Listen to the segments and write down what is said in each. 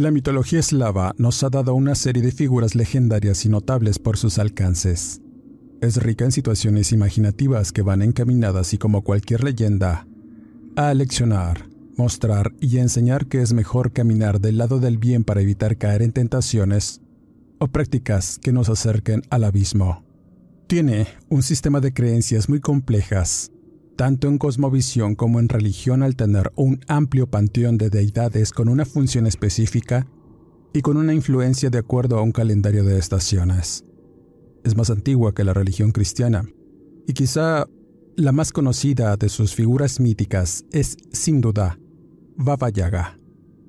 La mitología eslava nos ha dado una serie de figuras legendarias y notables por sus alcances. Es rica en situaciones imaginativas que van encaminadas y como cualquier leyenda, a leccionar, mostrar y enseñar que es mejor caminar del lado del bien para evitar caer en tentaciones o prácticas que nos acerquen al abismo. Tiene un sistema de creencias muy complejas tanto en cosmovisión como en religión al tener un amplio panteón de deidades con una función específica y con una influencia de acuerdo a un calendario de estaciones. Es más antigua que la religión cristiana, y quizá la más conocida de sus figuras míticas es, sin duda, Baba Yaga,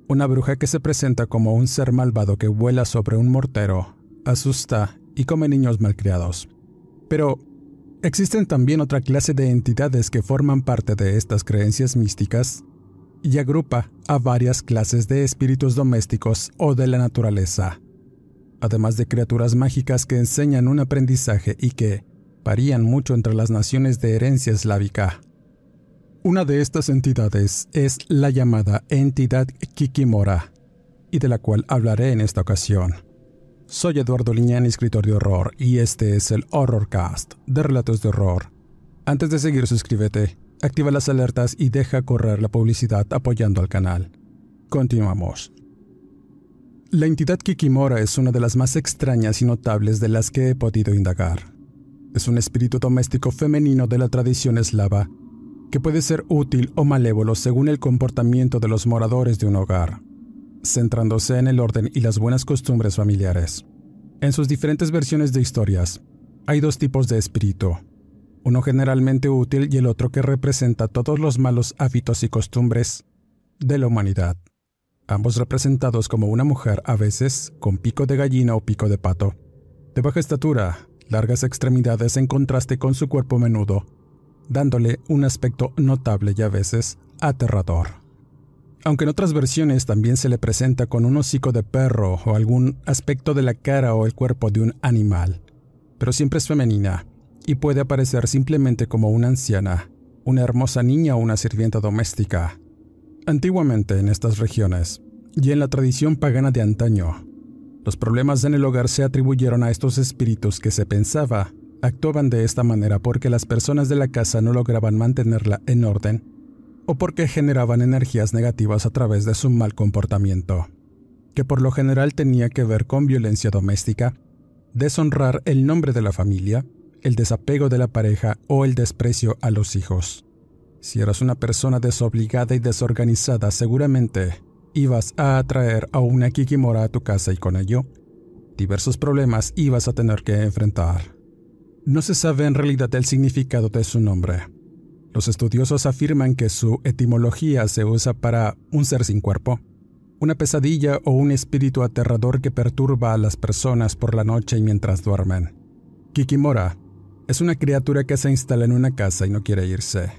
una bruja que se presenta como un ser malvado que vuela sobre un mortero, asusta y come niños malcriados. Pero Existen también otra clase de entidades que forman parte de estas creencias místicas y agrupa a varias clases de espíritus domésticos o de la naturaleza, además de criaturas mágicas que enseñan un aprendizaje y que varían mucho entre las naciones de herencia eslávica. Una de estas entidades es la llamada entidad Kikimora, y de la cual hablaré en esta ocasión. Soy Eduardo Liñán, escritor de horror, y este es el Horrorcast de Relatos de Horror. Antes de seguir, suscríbete, activa las alertas y deja correr la publicidad apoyando al canal. Continuamos. La entidad Kikimora es una de las más extrañas y notables de las que he podido indagar. Es un espíritu doméstico femenino de la tradición eslava, que puede ser útil o malévolo según el comportamiento de los moradores de un hogar centrándose en el orden y las buenas costumbres familiares. En sus diferentes versiones de historias, hay dos tipos de espíritu, uno generalmente útil y el otro que representa todos los malos hábitos y costumbres de la humanidad, ambos representados como una mujer a veces con pico de gallina o pico de pato, de baja estatura, largas extremidades en contraste con su cuerpo menudo, dándole un aspecto notable y a veces aterrador aunque en otras versiones también se le presenta con un hocico de perro o algún aspecto de la cara o el cuerpo de un animal, pero siempre es femenina y puede aparecer simplemente como una anciana, una hermosa niña o una sirvienta doméstica. Antiguamente en estas regiones, y en la tradición pagana de antaño, los problemas en el hogar se atribuyeron a estos espíritus que se pensaba actuaban de esta manera porque las personas de la casa no lograban mantenerla en orden o porque generaban energías negativas a través de su mal comportamiento, que por lo general tenía que ver con violencia doméstica, deshonrar el nombre de la familia, el desapego de la pareja o el desprecio a los hijos. Si eras una persona desobligada y desorganizada, seguramente ibas a atraer a una Kikimora a tu casa y con ello, diversos problemas ibas a tener que enfrentar. No se sabe en realidad el significado de su nombre, los estudiosos afirman que su etimología se usa para un ser sin cuerpo, una pesadilla o un espíritu aterrador que perturba a las personas por la noche y mientras duermen. Kikimora es una criatura que se instala en una casa y no quiere irse,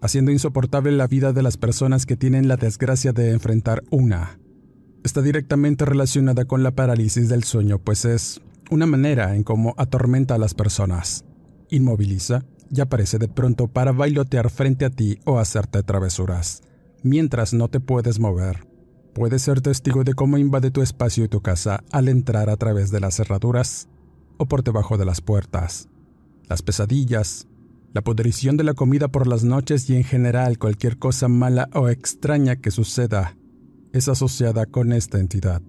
haciendo insoportable la vida de las personas que tienen la desgracia de enfrentar una. Está directamente relacionada con la parálisis del sueño, pues es una manera en cómo atormenta a las personas, inmoviliza y aparece de pronto para bailotear frente a ti o hacerte travesuras, mientras no te puedes mover. Puedes ser testigo de cómo invade tu espacio y tu casa al entrar a través de las cerraduras o por debajo de las puertas. Las pesadillas, la pudrición de la comida por las noches y en general cualquier cosa mala o extraña que suceda es asociada con esta entidad.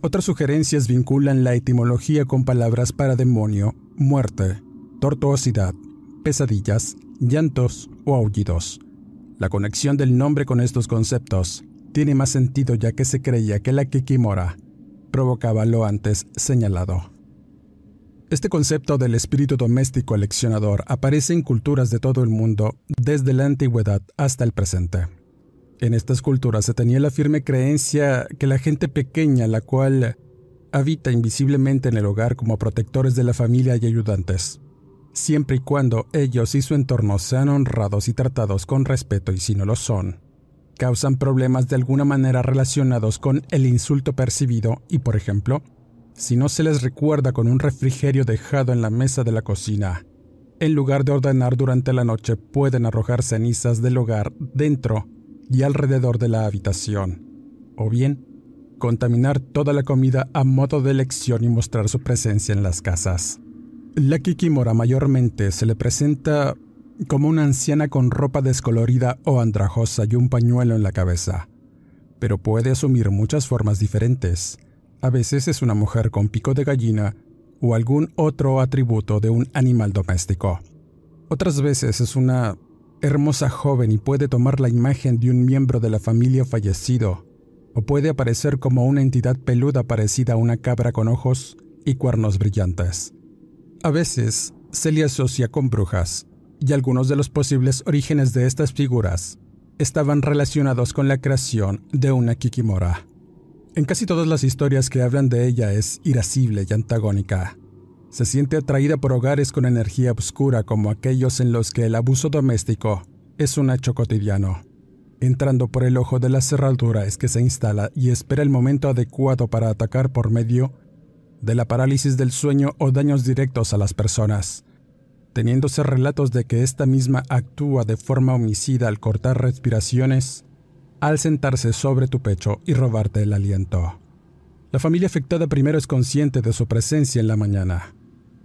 Otras sugerencias vinculan la etimología con palabras para demonio, muerte, tortuosidad, pesadillas, llantos o aullidos. La conexión del nombre con estos conceptos tiene más sentido ya que se creía que la Kikimora provocaba lo antes señalado. Este concepto del espíritu doméstico eleccionador aparece en culturas de todo el mundo desde la antigüedad hasta el presente. En estas culturas se tenía la firme creencia que la gente pequeña, la cual habita invisiblemente en el hogar como protectores de la familia y ayudantes, siempre y cuando ellos y su entorno sean honrados y tratados con respeto y si no lo son, causan problemas de alguna manera relacionados con el insulto percibido y, por ejemplo, si no se les recuerda con un refrigerio dejado en la mesa de la cocina. En lugar de ordenar durante la noche, pueden arrojar cenizas del hogar dentro y alrededor de la habitación. O bien, contaminar toda la comida a modo de lección y mostrar su presencia en las casas. La Kikimora mayormente se le presenta como una anciana con ropa descolorida o andrajosa y un pañuelo en la cabeza, pero puede asumir muchas formas diferentes a veces es una mujer con pico de gallina o algún otro atributo de un animal doméstico. Otras veces es una hermosa joven y puede tomar la imagen de un miembro de la familia fallecido, o puede aparecer como una entidad peluda parecida a una cabra con ojos y cuernos brillantes. A veces se le asocia con brujas, y algunos de los posibles orígenes de estas figuras estaban relacionados con la creación de una Kikimora. En casi todas las historias que hablan de ella es irascible y antagónica. Se siente atraída por hogares con energía oscura como aquellos en los que el abuso doméstico es un hecho cotidiano. Entrando por el ojo de la cerradura es que se instala y espera el momento adecuado para atacar por medio de la parálisis del sueño o daños directos a las personas, teniéndose relatos de que esta misma actúa de forma homicida al cortar respiraciones al sentarse sobre tu pecho y robarte el aliento. La familia afectada primero es consciente de su presencia en la mañana,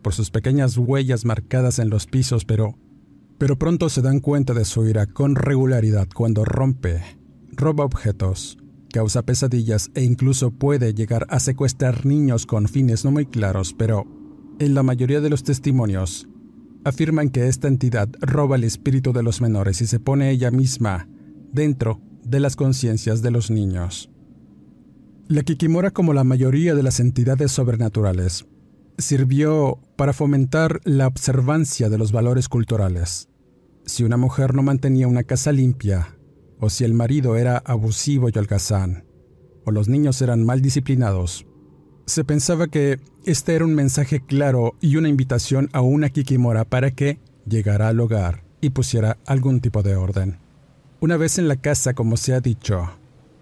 por sus pequeñas huellas marcadas en los pisos, pero, pero pronto se dan cuenta de su ira con regularidad cuando rompe, roba objetos, causa pesadillas e incluso puede llegar a secuestrar niños con fines no muy claros, pero en la mayoría de los testimonios afirman que esta entidad roba el espíritu de los menores y se pone ella misma dentro de las conciencias de los niños. La Kikimora, como la mayoría de las entidades sobrenaturales, sirvió para fomentar la observancia de los valores culturales. Si una mujer no mantenía una casa limpia, o si el marido era abusivo y holgazán, o los niños eran mal disciplinados, se pensaba que este era un mensaje claro y una invitación a una Kikimora para que llegara al hogar y pusiera algún tipo de orden. Una vez en la casa, como se ha dicho,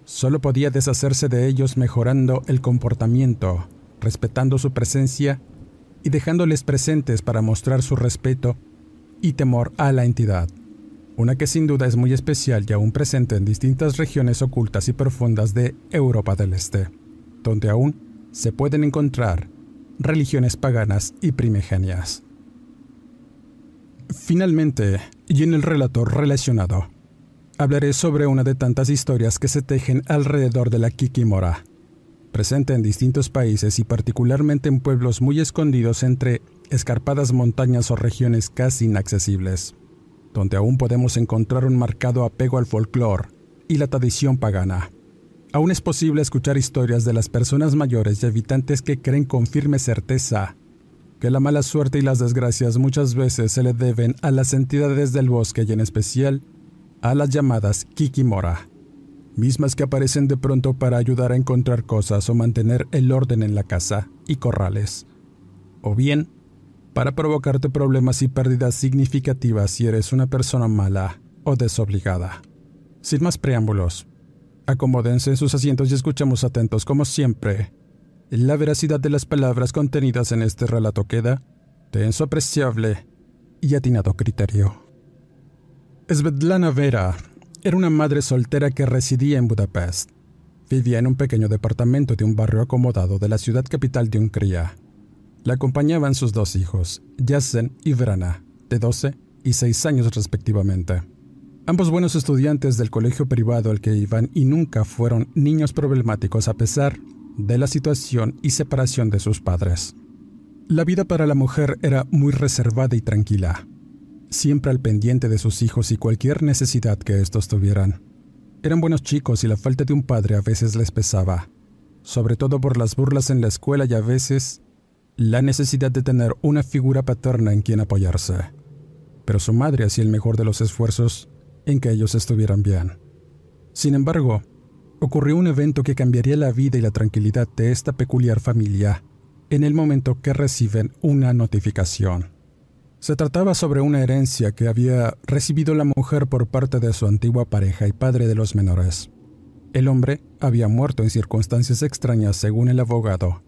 solo podía deshacerse de ellos mejorando el comportamiento, respetando su presencia y dejándoles presentes para mostrar su respeto y temor a la entidad, una que sin duda es muy especial y aún presente en distintas regiones ocultas y profundas de Europa del Este, donde aún se pueden encontrar religiones paganas y primigenias. Finalmente, y en el relato relacionado, hablaré sobre una de tantas historias que se tejen alrededor de la Kikimora, presente en distintos países y particularmente en pueblos muy escondidos entre escarpadas montañas o regiones casi inaccesibles, donde aún podemos encontrar un marcado apego al folclore y la tradición pagana. Aún es posible escuchar historias de las personas mayores y habitantes que creen con firme certeza que la mala suerte y las desgracias muchas veces se le deben a las entidades del bosque y en especial a las llamadas Kikimora, mismas que aparecen de pronto para ayudar a encontrar cosas o mantener el orden en la casa y corrales, o bien para provocarte problemas y pérdidas significativas si eres una persona mala o desobligada. Sin más preámbulos, acomódense en sus asientos y escuchemos atentos como siempre. La veracidad de las palabras contenidas en este relato queda de su apreciable y atinado criterio. Svetlana Vera era una madre soltera que residía en Budapest. Vivía en un pequeño departamento de un barrio acomodado de la ciudad capital de Hungría. La acompañaban sus dos hijos, Jasen y Vrana, de 12 y 6 años respectivamente. Ambos buenos estudiantes del colegio privado al que iban y nunca fueron niños problemáticos a pesar de la situación y separación de sus padres. La vida para la mujer era muy reservada y tranquila, siempre al pendiente de sus hijos y cualquier necesidad que estos tuvieran. Eran buenos chicos y la falta de un padre a veces les pesaba, sobre todo por las burlas en la escuela y a veces la necesidad de tener una figura paterna en quien apoyarse. Pero su madre hacía el mejor de los esfuerzos en que ellos estuvieran bien. Sin embargo, ocurrió un evento que cambiaría la vida y la tranquilidad de esta peculiar familia en el momento que reciben una notificación. Se trataba sobre una herencia que había recibido la mujer por parte de su antigua pareja y padre de los menores. El hombre había muerto en circunstancias extrañas según el abogado,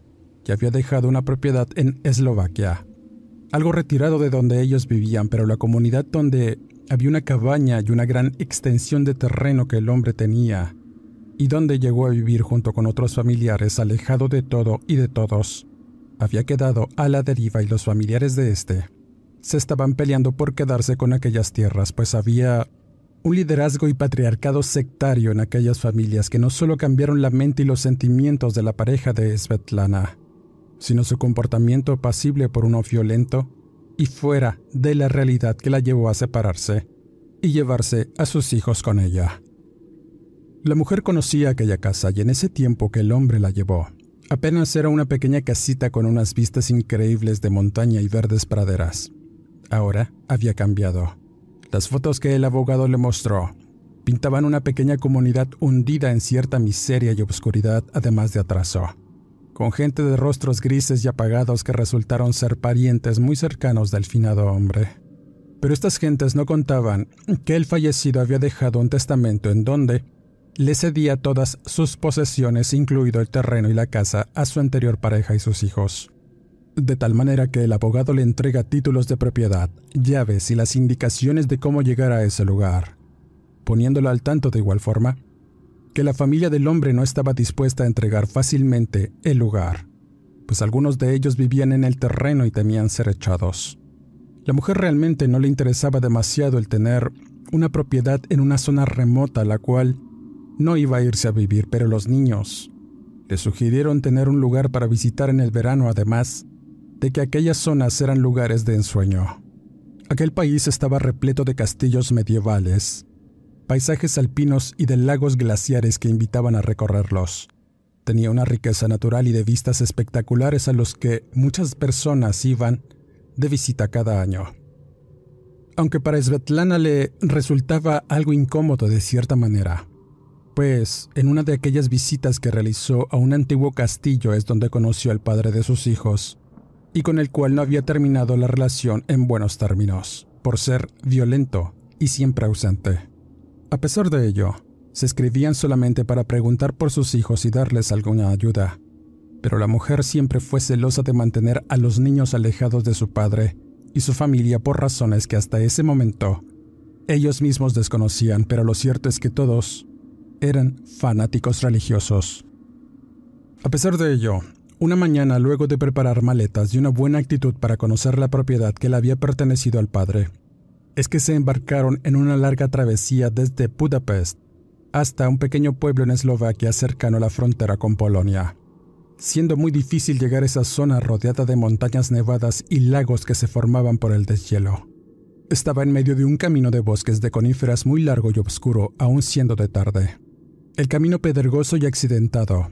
había dejado una propiedad en Eslovaquia, algo retirado de donde ellos vivían, pero la comunidad donde había una cabaña y una gran extensión de terreno que el hombre tenía, y donde llegó a vivir junto con otros familiares alejado de todo y de todos, había quedado a la deriva y los familiares de éste se estaban peleando por quedarse con aquellas tierras, pues había un liderazgo y patriarcado sectario en aquellas familias que no solo cambiaron la mente y los sentimientos de la pareja de Svetlana, sino su comportamiento pasible por uno violento y fuera de la realidad que la llevó a separarse y llevarse a sus hijos con ella. La mujer conocía aquella casa y en ese tiempo que el hombre la llevó, Apenas era una pequeña casita con unas vistas increíbles de montaña y verdes praderas. Ahora había cambiado. Las fotos que el abogado le mostró pintaban una pequeña comunidad hundida en cierta miseria y obscuridad, además de atraso, con gente de rostros grises y apagados que resultaron ser parientes muy cercanos del finado hombre. Pero estas gentes no contaban que el fallecido había dejado un testamento en donde le cedía todas sus posesiones, incluido el terreno y la casa, a su anterior pareja y sus hijos. De tal manera que el abogado le entrega títulos de propiedad, llaves y las indicaciones de cómo llegar a ese lugar, poniéndolo al tanto de igual forma que la familia del hombre no estaba dispuesta a entregar fácilmente el lugar, pues algunos de ellos vivían en el terreno y temían ser echados. La mujer realmente no le interesaba demasiado el tener una propiedad en una zona remota, la cual no iba a irse a vivir, pero los niños le sugirieron tener un lugar para visitar en el verano, además de que aquellas zonas eran lugares de ensueño. Aquel país estaba repleto de castillos medievales, paisajes alpinos y de lagos glaciares que invitaban a recorrerlos. Tenía una riqueza natural y de vistas espectaculares a los que muchas personas iban de visita cada año. Aunque para Svetlana le resultaba algo incómodo de cierta manera, pues, en una de aquellas visitas que realizó a un antiguo castillo es donde conoció al padre de sus hijos, y con el cual no había terminado la relación en buenos términos, por ser violento y siempre ausente. A pesar de ello, se escribían solamente para preguntar por sus hijos y darles alguna ayuda, pero la mujer siempre fue celosa de mantener a los niños alejados de su padre y su familia por razones que hasta ese momento ellos mismos desconocían, pero lo cierto es que todos eran fanáticos religiosos. A pesar de ello, una mañana luego de preparar maletas y una buena actitud para conocer la propiedad que le había pertenecido al padre, es que se embarcaron en una larga travesía desde Budapest hasta un pequeño pueblo en Eslovaquia cercano a la frontera con Polonia, siendo muy difícil llegar a esa zona rodeada de montañas nevadas y lagos que se formaban por el deshielo. Estaba en medio de un camino de bosques de coníferas muy largo y oscuro, aún siendo de tarde. El camino pedregoso y accidentado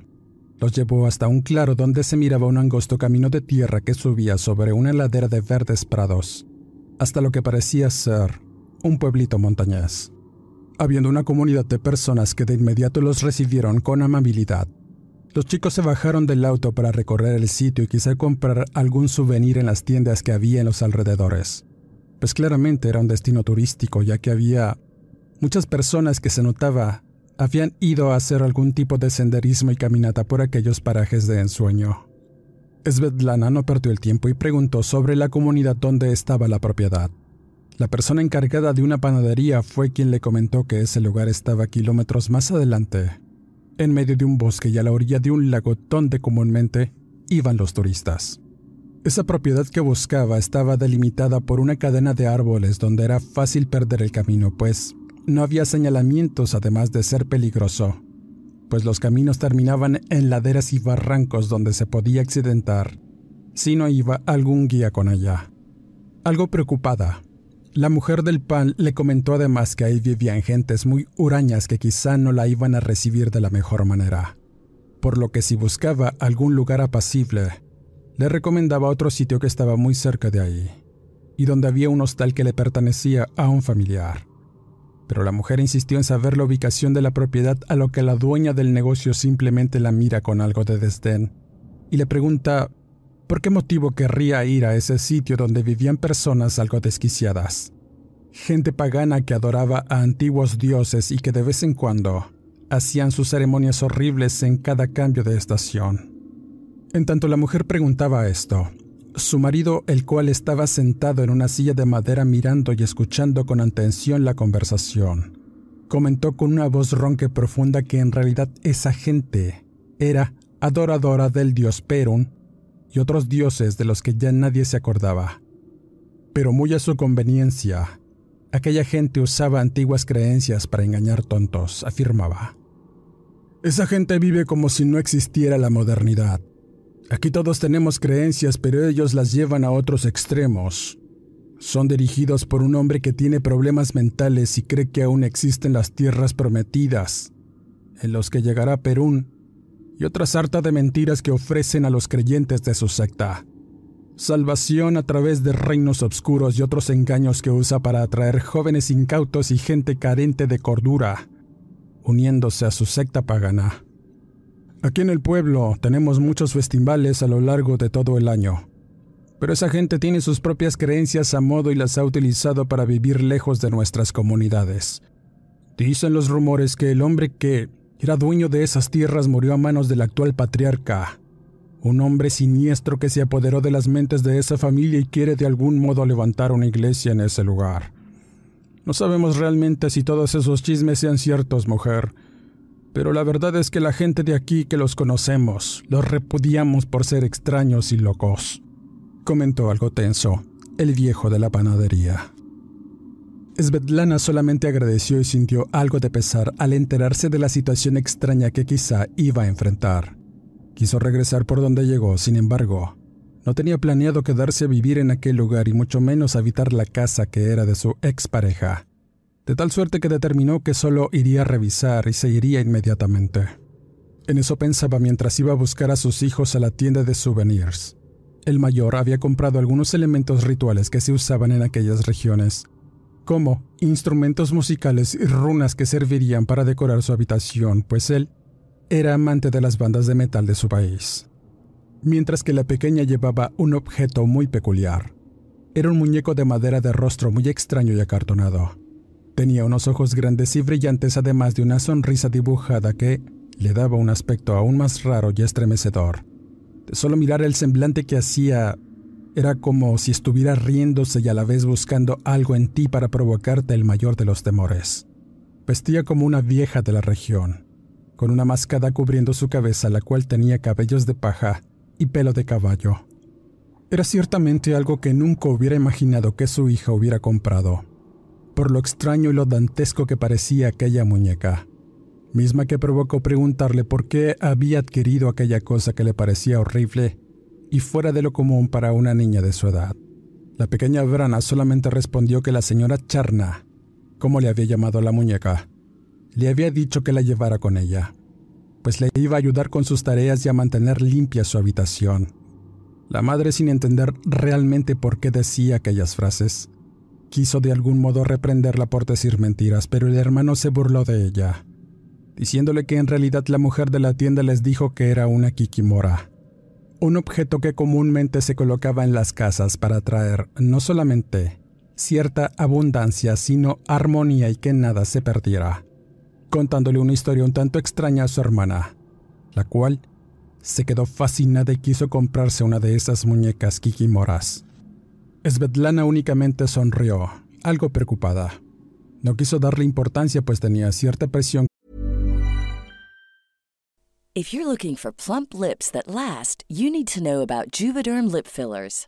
los llevó hasta un claro donde se miraba un angosto camino de tierra que subía sobre una ladera de verdes prados, hasta lo que parecía ser un pueblito montañés, habiendo una comunidad de personas que de inmediato los recibieron con amabilidad. Los chicos se bajaron del auto para recorrer el sitio y quizá comprar algún souvenir en las tiendas que había en los alrededores, pues claramente era un destino turístico ya que había muchas personas que se notaba habían ido a hacer algún tipo de senderismo y caminata por aquellos parajes de ensueño. Svetlana no perdió el tiempo y preguntó sobre la comunidad donde estaba la propiedad. La persona encargada de una panadería fue quien le comentó que ese lugar estaba kilómetros más adelante, en medio de un bosque y a la orilla de un lago donde comúnmente iban los turistas. Esa propiedad que buscaba estaba delimitada por una cadena de árboles donde era fácil perder el camino, pues no había señalamientos además de ser peligroso, pues los caminos terminaban en laderas y barrancos donde se podía accidentar si no iba algún guía con ella. Algo preocupada, la mujer del pan le comentó además que ahí vivían gentes muy hurañas que quizá no la iban a recibir de la mejor manera, por lo que si buscaba algún lugar apacible, le recomendaba otro sitio que estaba muy cerca de ahí, y donde había un hostal que le pertenecía a un familiar. Pero la mujer insistió en saber la ubicación de la propiedad, a lo que la dueña del negocio simplemente la mira con algo de desdén y le pregunta ¿Por qué motivo querría ir a ese sitio donde vivían personas algo desquiciadas? Gente pagana que adoraba a antiguos dioses y que de vez en cuando hacían sus ceremonias horribles en cada cambio de estación. En tanto la mujer preguntaba esto, su marido, el cual estaba sentado en una silla de madera mirando y escuchando con atención la conversación, comentó con una voz ronca y profunda que en realidad esa gente era adoradora del dios Perun y otros dioses de los que ya nadie se acordaba. Pero muy a su conveniencia, aquella gente usaba antiguas creencias para engañar tontos, afirmaba. Esa gente vive como si no existiera la modernidad. Aquí todos tenemos creencias, pero ellos las llevan a otros extremos. Son dirigidos por un hombre que tiene problemas mentales y cree que aún existen las tierras prometidas, en los que llegará Perún y otra sarta de mentiras que ofrecen a los creyentes de su secta. Salvación a través de reinos oscuros y otros engaños que usa para atraer jóvenes incautos y gente carente de cordura, uniéndose a su secta pagana. Aquí en el pueblo tenemos muchos festivales a lo largo de todo el año, pero esa gente tiene sus propias creencias a modo y las ha utilizado para vivir lejos de nuestras comunidades. Dicen los rumores que el hombre que era dueño de esas tierras murió a manos del actual patriarca, un hombre siniestro que se apoderó de las mentes de esa familia y quiere de algún modo levantar una iglesia en ese lugar. No sabemos realmente si todos esos chismes sean ciertos, mujer, pero la verdad es que la gente de aquí que los conocemos, los repudiamos por ser extraños y locos, comentó algo tenso el viejo de la panadería. Svetlana solamente agradeció y sintió algo de pesar al enterarse de la situación extraña que quizá iba a enfrentar. Quiso regresar por donde llegó, sin embargo, no tenía planeado quedarse a vivir en aquel lugar y mucho menos habitar la casa que era de su expareja, de tal suerte que determinó que solo iría a revisar y se iría inmediatamente. En eso pensaba mientras iba a buscar a sus hijos a la tienda de souvenirs. El mayor había comprado algunos elementos rituales que se usaban en aquellas regiones, como instrumentos musicales y runas que servirían para decorar su habitación, pues él era amante de las bandas de metal de su país. Mientras que la pequeña llevaba un objeto muy peculiar. Era un muñeco de madera de rostro muy extraño y acartonado. Tenía unos ojos grandes y brillantes además de una sonrisa dibujada que le daba un aspecto aún más raro y estremecedor. Solo mirar el semblante que hacía era como si estuviera riéndose y a la vez buscando algo en ti para provocarte el mayor de los temores. Vestía como una vieja de la región, con una mascada cubriendo su cabeza, la cual tenía cabellos de paja y pelo de caballo. Era ciertamente algo que nunca hubiera imaginado que su hija hubiera comprado, por lo extraño y lo dantesco que parecía aquella muñeca, misma que provocó preguntarle por qué había adquirido aquella cosa que le parecía horrible y fuera de lo común para una niña de su edad. La pequeña Brana solamente respondió que la señora Charna, como le había llamado a la muñeca, le había dicho que la llevara con ella, pues le iba a ayudar con sus tareas y a mantener limpia su habitación. La madre, sin entender realmente por qué decía aquellas frases, quiso de algún modo reprenderla por decir mentiras, pero el hermano se burló de ella, diciéndole que en realidad la mujer de la tienda les dijo que era una kikimora, un objeto que comúnmente se colocaba en las casas para traer no solamente cierta abundancia, sino armonía y que nada se perdiera, contándole una historia un tanto extraña a su hermana, la cual se quedó fascinada y quiso comprarse una de esas muñecas kikimoras. Svetlana únicamente sonrió, algo preocupada. No quiso darle importancia pues tenía cierta presión If you're looking for plump lips that last, you need to know about Juvederm lip fillers.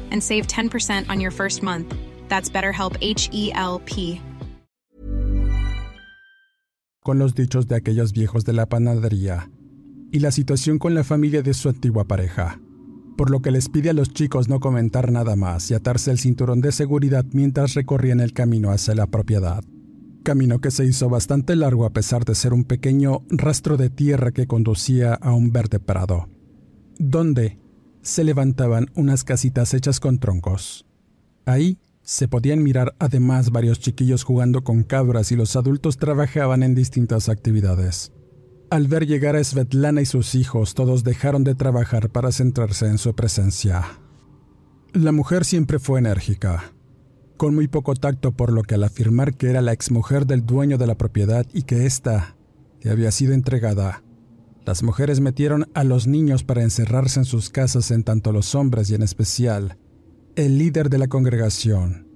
and save 10% on your first month. That's BetterHelp H E L P. Con los dichos de aquellos viejos de la panadería y la situación con la familia de su antigua pareja, por lo que les pide a los chicos no comentar nada más y atarse el cinturón de seguridad mientras recorrían el camino hacia la propiedad. Camino que se hizo bastante largo a pesar de ser un pequeño rastro de tierra que conducía a un verde prado, donde se levantaban unas casitas hechas con troncos. Ahí se podían mirar además varios chiquillos jugando con cabras y los adultos trabajaban en distintas actividades. Al ver llegar a Svetlana y sus hijos, todos dejaron de trabajar para centrarse en su presencia. La mujer siempre fue enérgica, con muy poco tacto por lo que al afirmar que era la exmujer del dueño de la propiedad y que ésta le había sido entregada, las mujeres metieron a los niños para encerrarse en sus casas en tanto los hombres y en especial el líder de la congregación,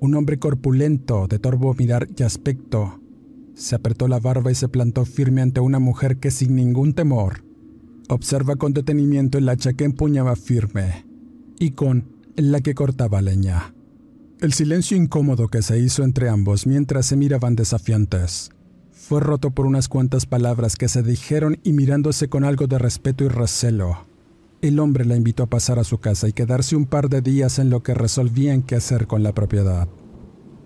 un hombre corpulento, de torvo mirar y aspecto, se apretó la barba y se plantó firme ante una mujer que sin ningún temor observa con detenimiento el hacha que empuñaba firme y con la que cortaba leña. El silencio incómodo que se hizo entre ambos mientras se miraban desafiantes fue roto por unas cuantas palabras que se dijeron y mirándose con algo de respeto y recelo. El hombre la invitó a pasar a su casa y quedarse un par de días en lo que resolvían qué hacer con la propiedad.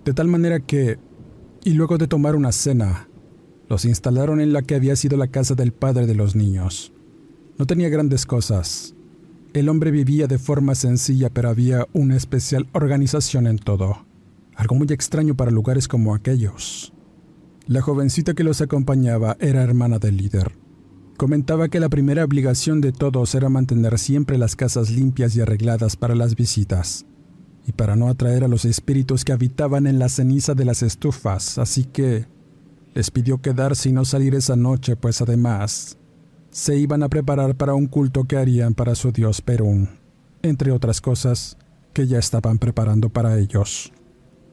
De tal manera que, y luego de tomar una cena, los instalaron en la que había sido la casa del padre de los niños. No tenía grandes cosas. El hombre vivía de forma sencilla, pero había una especial organización en todo, algo muy extraño para lugares como aquellos. La jovencita que los acompañaba era hermana del líder. Comentaba que la primera obligación de todos era mantener siempre las casas limpias y arregladas para las visitas, y para no atraer a los espíritus que habitaban en la ceniza de las estufas, así que les pidió quedarse y no salir esa noche, pues además se iban a preparar para un culto que harían para su dios Perún, entre otras cosas que ya estaban preparando para ellos.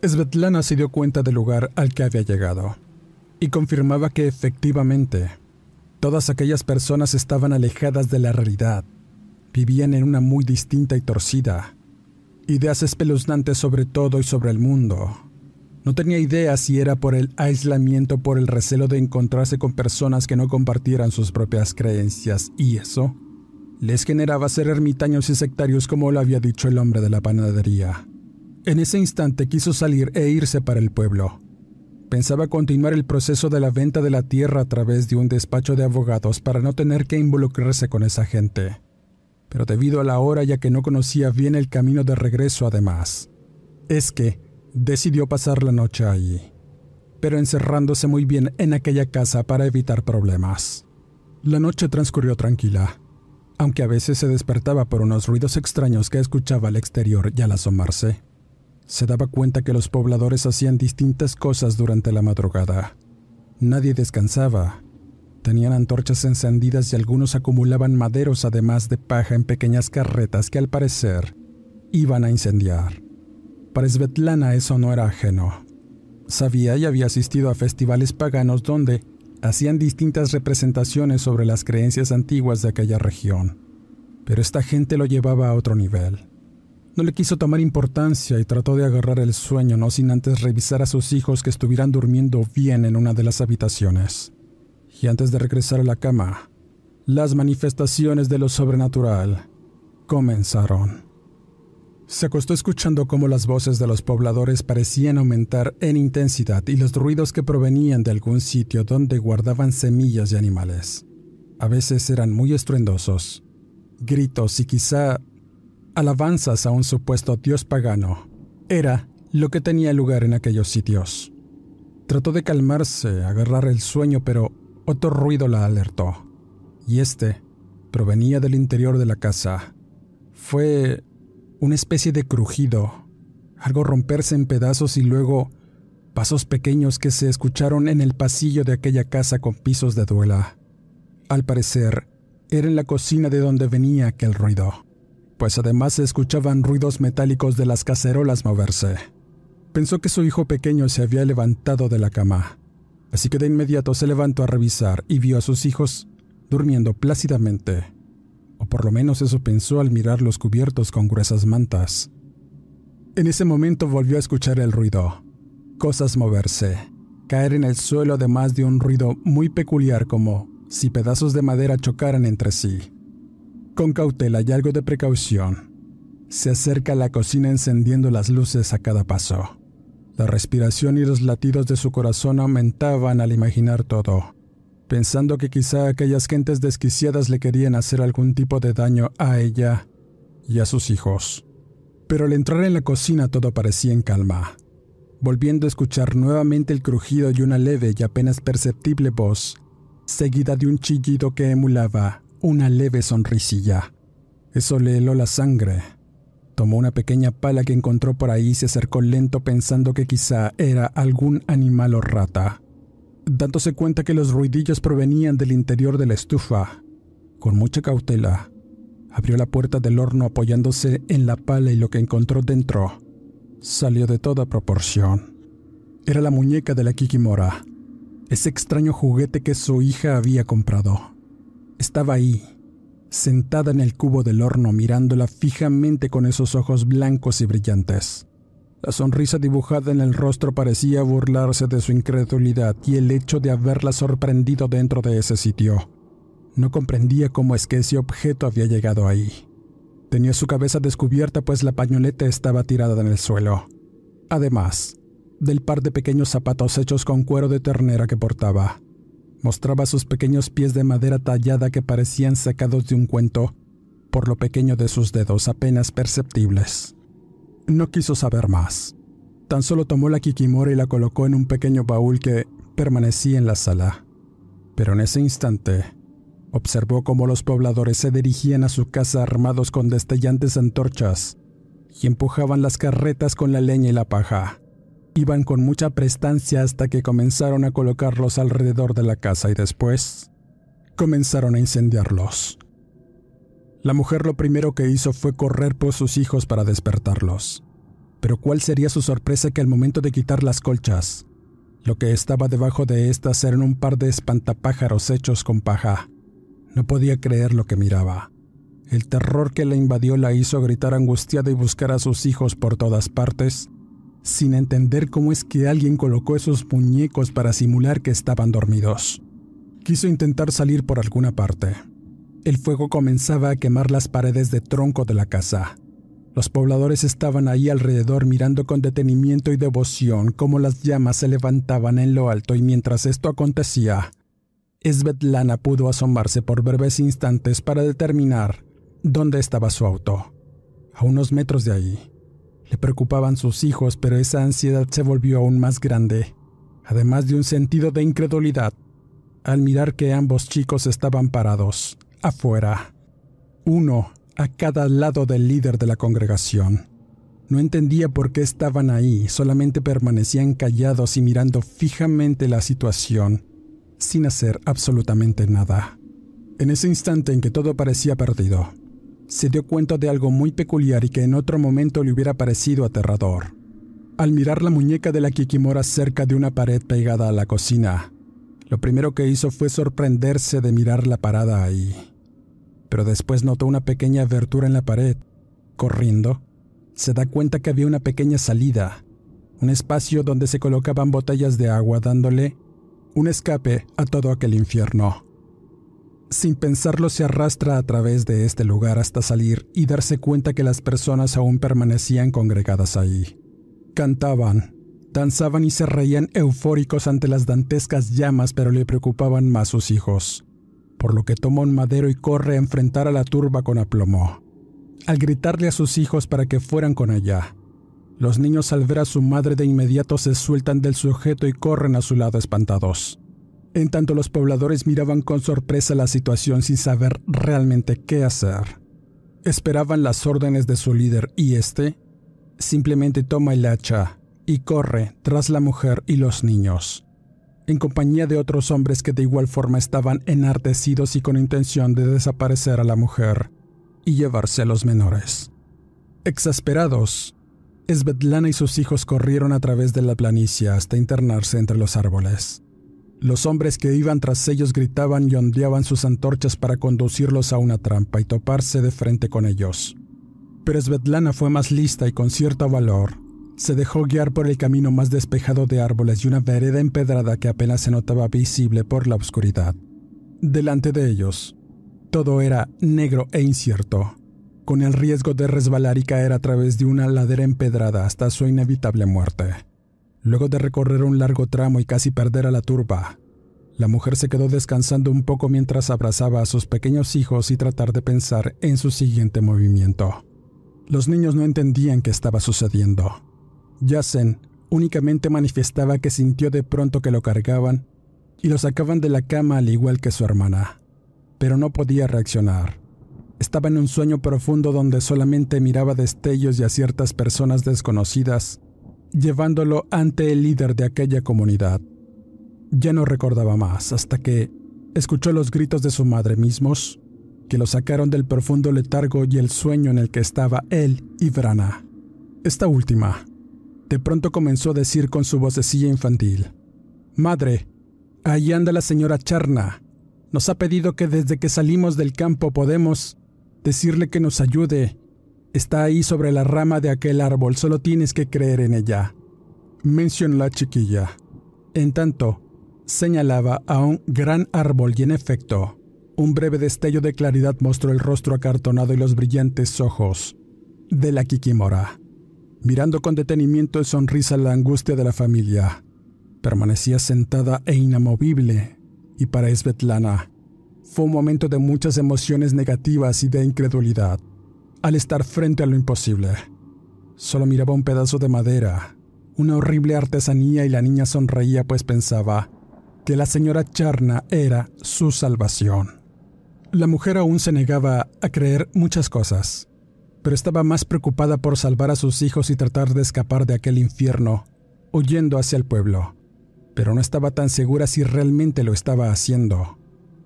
Svetlana se dio cuenta del lugar al que había llegado y confirmaba que efectivamente todas aquellas personas estaban alejadas de la realidad, vivían en una muy distinta y torcida, ideas espeluznantes sobre todo y sobre el mundo. No tenía idea si era por el aislamiento, por el recelo de encontrarse con personas que no compartieran sus propias creencias, y eso les generaba ser ermitaños y sectarios como lo había dicho el hombre de la panadería. En ese instante quiso salir e irse para el pueblo. Pensaba continuar el proceso de la venta de la tierra a través de un despacho de abogados para no tener que involucrarse con esa gente. Pero debido a la hora ya que no conocía bien el camino de regreso además, es que decidió pasar la noche allí, pero encerrándose muy bien en aquella casa para evitar problemas. La noche transcurrió tranquila, aunque a veces se despertaba por unos ruidos extraños que escuchaba al exterior y al asomarse. Se daba cuenta que los pobladores hacían distintas cosas durante la madrugada. Nadie descansaba. Tenían antorchas encendidas y algunos acumulaban maderos además de paja en pequeñas carretas que al parecer iban a incendiar. Para Svetlana eso no era ajeno. Sabía y había asistido a festivales paganos donde hacían distintas representaciones sobre las creencias antiguas de aquella región. Pero esta gente lo llevaba a otro nivel. No le quiso tomar importancia y trató de agarrar el sueño, no sin antes revisar a sus hijos que estuvieran durmiendo bien en una de las habitaciones. Y antes de regresar a la cama, las manifestaciones de lo sobrenatural comenzaron. Se acostó escuchando cómo las voces de los pobladores parecían aumentar en intensidad y los ruidos que provenían de algún sitio donde guardaban semillas de animales. A veces eran muy estruendosos, gritos y quizá alabanzas a un supuesto dios pagano. Era lo que tenía lugar en aquellos sitios. Trató de calmarse, agarrar el sueño, pero otro ruido la alertó. Y este provenía del interior de la casa. Fue una especie de crujido, algo romperse en pedazos y luego pasos pequeños que se escucharon en el pasillo de aquella casa con pisos de duela. Al parecer, era en la cocina de donde venía aquel ruido, pues además se escuchaban ruidos metálicos de las cacerolas moverse. Pensó que su hijo pequeño se había levantado de la cama, así que de inmediato se levantó a revisar y vio a sus hijos durmiendo plácidamente o por lo menos eso pensó al mirar los cubiertos con gruesas mantas. En ese momento volvió a escuchar el ruido, cosas moverse, caer en el suelo además de un ruido muy peculiar como si pedazos de madera chocaran entre sí. Con cautela y algo de precaución, se acerca a la cocina encendiendo las luces a cada paso. La respiración y los latidos de su corazón aumentaban al imaginar todo pensando que quizá aquellas gentes desquiciadas le querían hacer algún tipo de daño a ella y a sus hijos. Pero al entrar en la cocina todo parecía en calma, volviendo a escuchar nuevamente el crujido y una leve y apenas perceptible voz, seguida de un chillido que emulaba una leve sonrisilla. Eso le heló la sangre. Tomó una pequeña pala que encontró por ahí y se acercó lento pensando que quizá era algún animal o rata dándose cuenta que los ruidillos provenían del interior de la estufa. Con mucha cautela, abrió la puerta del horno apoyándose en la pala y lo que encontró dentro salió de toda proporción. Era la muñeca de la Kikimora, ese extraño juguete que su hija había comprado. Estaba ahí, sentada en el cubo del horno mirándola fijamente con esos ojos blancos y brillantes. La sonrisa dibujada en el rostro parecía burlarse de su incredulidad y el hecho de haberla sorprendido dentro de ese sitio. No comprendía cómo es que ese objeto había llegado ahí. Tenía su cabeza descubierta pues la pañoleta estaba tirada en el suelo. Además, del par de pequeños zapatos hechos con cuero de ternera que portaba. Mostraba sus pequeños pies de madera tallada que parecían sacados de un cuento, por lo pequeño de sus dedos apenas perceptibles. No quiso saber más. Tan solo tomó la Kikimora y la colocó en un pequeño baúl que permanecía en la sala. Pero en ese instante, observó cómo los pobladores se dirigían a su casa armados con destellantes antorchas y empujaban las carretas con la leña y la paja. Iban con mucha prestancia hasta que comenzaron a colocarlos alrededor de la casa y después comenzaron a incendiarlos. La mujer lo primero que hizo fue correr por sus hijos para despertarlos. Pero cuál sería su sorpresa que al momento de quitar las colchas, lo que estaba debajo de estas eran un par de espantapájaros hechos con paja. No podía creer lo que miraba. El terror que la invadió la hizo gritar angustiada y buscar a sus hijos por todas partes, sin entender cómo es que alguien colocó esos muñecos para simular que estaban dormidos. Quiso intentar salir por alguna parte, el fuego comenzaba a quemar las paredes de tronco de la casa. Los pobladores estaban ahí alrededor mirando con detenimiento y devoción cómo las llamas se levantaban en lo alto y mientras esto acontecía, Svetlana pudo asomarse por breves instantes para determinar dónde estaba su auto. A unos metros de ahí. Le preocupaban sus hijos, pero esa ansiedad se volvió aún más grande, además de un sentido de incredulidad, al mirar que ambos chicos estaban parados, afuera, uno a cada lado del líder de la congregación. No entendía por qué estaban ahí, solamente permanecían callados y mirando fijamente la situación, sin hacer absolutamente nada. En ese instante en que todo parecía perdido, se dio cuenta de algo muy peculiar y que en otro momento le hubiera parecido aterrador. al mirar la muñeca de la Kikimora cerca de una pared pegada a la cocina. Lo primero que hizo fue sorprenderse de mirar la parada ahí. Pero después notó una pequeña abertura en la pared. Corriendo, se da cuenta que había una pequeña salida, un espacio donde se colocaban botellas de agua dándole un escape a todo aquel infierno. Sin pensarlo se arrastra a través de este lugar hasta salir y darse cuenta que las personas aún permanecían congregadas ahí. Cantaban, danzaban y se reían eufóricos ante las dantescas llamas, pero le preocupaban más sus hijos, por lo que toma un madero y corre a enfrentar a la turba con aplomo. Al gritarle a sus hijos para que fueran con ella, los niños al ver a su madre de inmediato se sueltan del sujeto y corren a su lado espantados. En tanto los pobladores miraban con sorpresa la situación sin saber realmente qué hacer. Esperaban las órdenes de su líder y éste simplemente toma el hacha y corre tras la mujer y los niños, en compañía de otros hombres que de igual forma estaban enardecidos y con intención de desaparecer a la mujer y llevarse a los menores. Exasperados, Svetlana y sus hijos corrieron a través de la planicie hasta internarse entre los árboles. Los hombres que iban tras ellos gritaban y ondeaban sus antorchas para conducirlos a una trampa y toparse de frente con ellos. Pero Svetlana fue más lista y con cierto valor. Se dejó guiar por el camino más despejado de árboles y una vereda empedrada que apenas se notaba visible por la oscuridad. Delante de ellos, todo era negro e incierto, con el riesgo de resbalar y caer a través de una ladera empedrada hasta su inevitable muerte. Luego de recorrer un largo tramo y casi perder a la turba, la mujer se quedó descansando un poco mientras abrazaba a sus pequeños hijos y tratar de pensar en su siguiente movimiento. Los niños no entendían qué estaba sucediendo. Yasen únicamente manifestaba que sintió de pronto que lo cargaban y lo sacaban de la cama al igual que su hermana, pero no podía reaccionar. Estaba en un sueño profundo donde solamente miraba destellos y a ciertas personas desconocidas, llevándolo ante el líder de aquella comunidad. Ya no recordaba más hasta que escuchó los gritos de su madre mismos que lo sacaron del profundo letargo y el sueño en el que estaba él y Brana. Esta última, de pronto comenzó a decir con su vocecilla infantil, Madre, ahí anda la señora Charna. Nos ha pedido que desde que salimos del campo podemos decirle que nos ayude. Está ahí sobre la rama de aquel árbol, solo tienes que creer en ella. Mencionó la chiquilla. En tanto, señalaba a un gran árbol y en efecto, un breve destello de claridad mostró el rostro acartonado y los brillantes ojos de la Kikimora, mirando con detenimiento y sonrisa la angustia de la familia. Permanecía sentada e inamovible, y para Svetlana fue un momento de muchas emociones negativas y de incredulidad, al estar frente a lo imposible. Solo miraba un pedazo de madera, una horrible artesanía y la niña sonreía pues pensaba que la señora Charna era su salvación. La mujer aún se negaba a creer muchas cosas, pero estaba más preocupada por salvar a sus hijos y tratar de escapar de aquel infierno, huyendo hacia el pueblo. Pero no estaba tan segura si realmente lo estaba haciendo.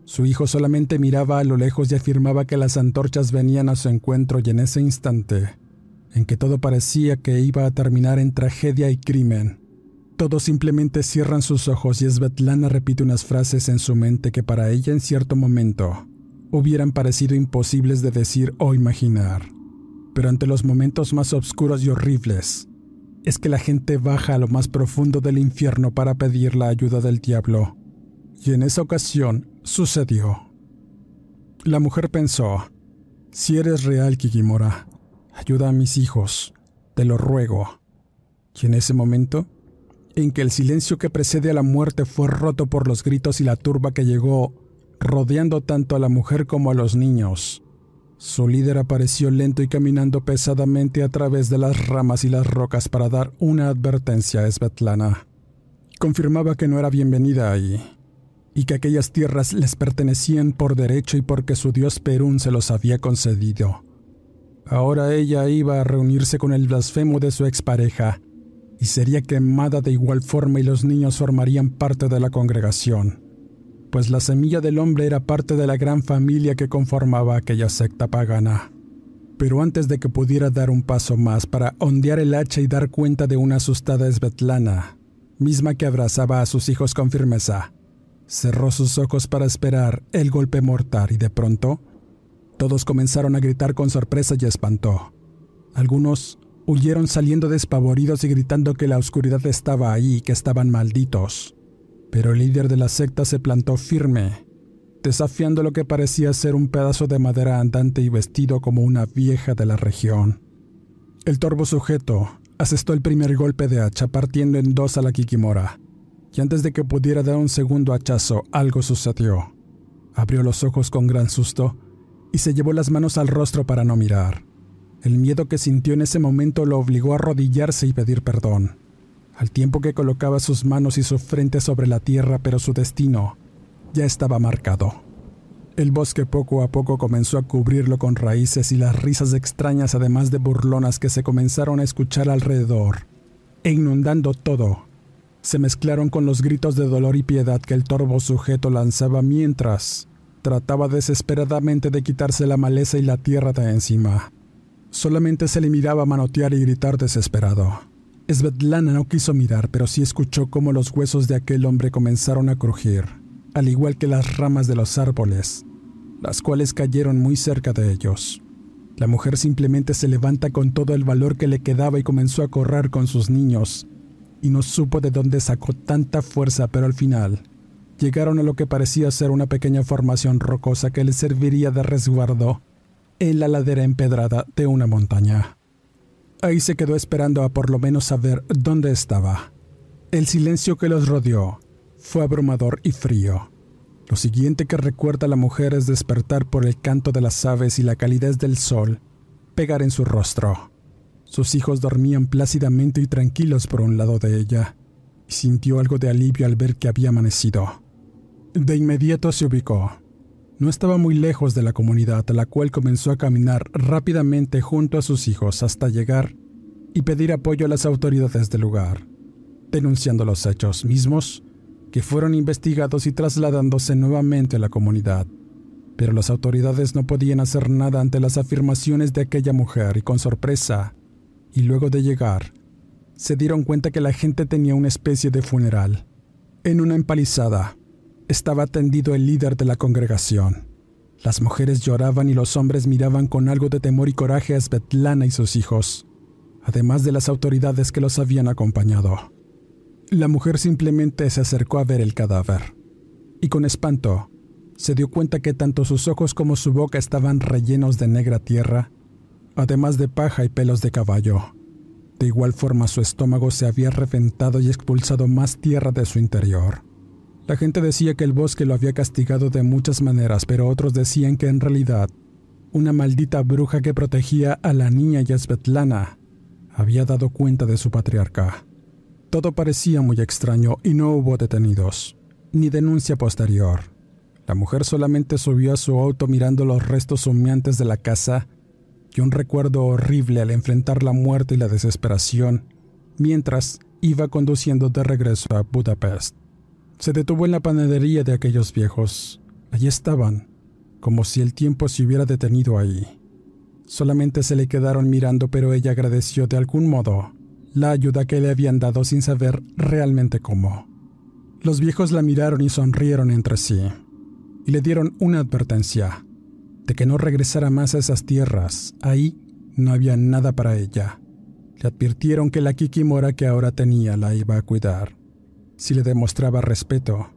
Su hijo solamente miraba a lo lejos y afirmaba que las antorchas venían a su encuentro y en ese instante, en que todo parecía que iba a terminar en tragedia y crimen, todos simplemente cierran sus ojos y Svetlana repite unas frases en su mente que para ella en cierto momento hubieran parecido imposibles de decir o imaginar. Pero ante los momentos más oscuros y horribles, es que la gente baja a lo más profundo del infierno para pedir la ayuda del diablo. Y en esa ocasión sucedió. La mujer pensó, si eres real, Kikimora, ayuda a mis hijos, te lo ruego. Y en ese momento, en que el silencio que precede a la muerte fue roto por los gritos y la turba que llegó rodeando tanto a la mujer como a los niños. Su líder apareció lento y caminando pesadamente a través de las ramas y las rocas para dar una advertencia a Svetlana. Confirmaba que no era bienvenida ahí, y que aquellas tierras les pertenecían por derecho y porque su dios Perún se los había concedido. Ahora ella iba a reunirse con el blasfemo de su expareja, y sería quemada de igual forma y los niños formarían parte de la congregación pues la semilla del hombre era parte de la gran familia que conformaba aquella secta pagana. Pero antes de que pudiera dar un paso más para ondear el hacha y dar cuenta de una asustada Svetlana, misma que abrazaba a sus hijos con firmeza, cerró sus ojos para esperar el golpe mortal y de pronto todos comenzaron a gritar con sorpresa y espanto. Algunos huyeron saliendo despavoridos y gritando que la oscuridad estaba ahí y que estaban malditos. Pero el líder de la secta se plantó firme, desafiando lo que parecía ser un pedazo de madera andante y vestido como una vieja de la región. El torvo sujeto asestó el primer golpe de hacha partiendo en dos a la Kikimora, y antes de que pudiera dar un segundo hachazo, algo sucedió. Abrió los ojos con gran susto y se llevó las manos al rostro para no mirar. El miedo que sintió en ese momento lo obligó a arrodillarse y pedir perdón, al tiempo que colocaba sus manos y su frente sobre la tierra, pero su destino ya estaba marcado. El bosque poco a poco comenzó a cubrirlo con raíces y las risas extrañas, además de burlonas que se comenzaron a escuchar alrededor, e inundando todo, se mezclaron con los gritos de dolor y piedad que el torvo sujeto lanzaba mientras trataba desesperadamente de quitarse la maleza y la tierra de encima. Solamente se le miraba manotear y gritar desesperado. Svetlana no quiso mirar, pero sí escuchó cómo los huesos de aquel hombre comenzaron a crujir, al igual que las ramas de los árboles, las cuales cayeron muy cerca de ellos. La mujer simplemente se levanta con todo el valor que le quedaba y comenzó a correr con sus niños, y no supo de dónde sacó tanta fuerza, pero al final llegaron a lo que parecía ser una pequeña formación rocosa que le serviría de resguardo en la ladera empedrada de una montaña. Ahí se quedó esperando a por lo menos saber dónde estaba. El silencio que los rodeó fue abrumador y frío. Lo siguiente que recuerda la mujer es despertar por el canto de las aves y la calidez del sol pegar en su rostro. Sus hijos dormían plácidamente y tranquilos por un lado de ella, y sintió algo de alivio al ver que había amanecido. De inmediato se ubicó. No estaba muy lejos de la comunidad, la cual comenzó a caminar rápidamente junto a sus hijos hasta llegar y pedir apoyo a las autoridades del lugar, denunciando los hechos mismos que fueron investigados y trasladándose nuevamente a la comunidad. Pero las autoridades no podían hacer nada ante las afirmaciones de aquella mujer y con sorpresa y luego de llegar, se dieron cuenta que la gente tenía una especie de funeral. En una empalizada estaba tendido el líder de la congregación. Las mujeres lloraban y los hombres miraban con algo de temor y coraje a Svetlana y sus hijos, además de las autoridades que los habían acompañado. La mujer simplemente se acercó a ver el cadáver, y con espanto se dio cuenta que tanto sus ojos como su boca estaban rellenos de negra tierra además de paja y pelos de caballo. De igual forma su estómago se había reventado y expulsado más tierra de su interior. La gente decía que el bosque lo había castigado de muchas maneras, pero otros decían que en realidad una maldita bruja que protegía a la niña y había dado cuenta de su patriarca. Todo parecía muy extraño y no hubo detenidos, ni denuncia posterior. La mujer solamente subió a su auto mirando los restos humeantes de la casa y un recuerdo horrible al enfrentar la muerte y la desesperación mientras iba conduciendo de regreso a Budapest. Se detuvo en la panadería de aquellos viejos. Allí estaban, como si el tiempo se hubiera detenido ahí. Solamente se le quedaron mirando, pero ella agradeció de algún modo la ayuda que le habían dado sin saber realmente cómo. Los viejos la miraron y sonrieron entre sí, y le dieron una advertencia de que no regresara más a esas tierras. Ahí no había nada para ella. Le advirtieron que la Kikimora que ahora tenía la iba a cuidar. Si le demostraba respeto,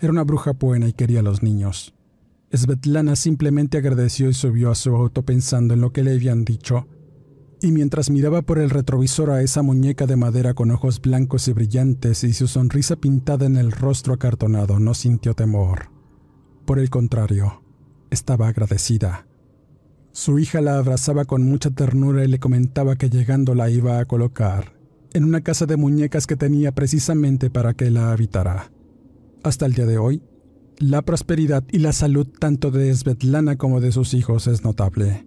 era una bruja buena y quería a los niños. Svetlana simplemente agradeció y subió a su auto pensando en lo que le habían dicho, y mientras miraba por el retrovisor a esa muñeca de madera con ojos blancos y brillantes y su sonrisa pintada en el rostro acartonado, no sintió temor. Por el contrario, estaba agradecida. Su hija la abrazaba con mucha ternura y le comentaba que llegando la iba a colocar en una casa de muñecas que tenía precisamente para que la habitara. Hasta el día de hoy, la prosperidad y la salud tanto de Svetlana como de sus hijos es notable.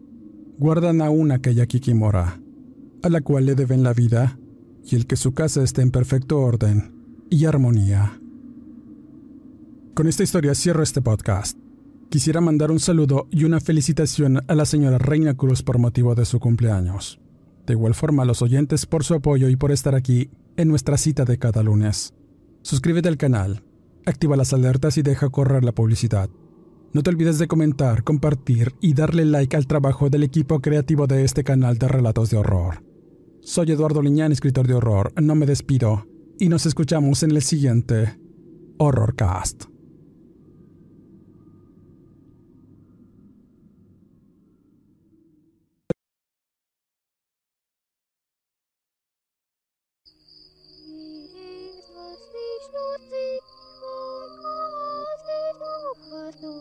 Guardan aún aquella Kikimora, a la cual le deben la vida y el que su casa esté en perfecto orden y armonía. Con esta historia cierro este podcast. Quisiera mandar un saludo y una felicitación a la señora Reina Cruz por motivo de su cumpleaños. De igual forma a los oyentes por su apoyo y por estar aquí en nuestra cita de cada lunes. Suscríbete al canal, activa las alertas y deja correr la publicidad. No te olvides de comentar, compartir y darle like al trabajo del equipo creativo de este canal de relatos de horror. Soy Eduardo Liñán, escritor de horror, no me despido, y nos escuchamos en el siguiente Horrorcast.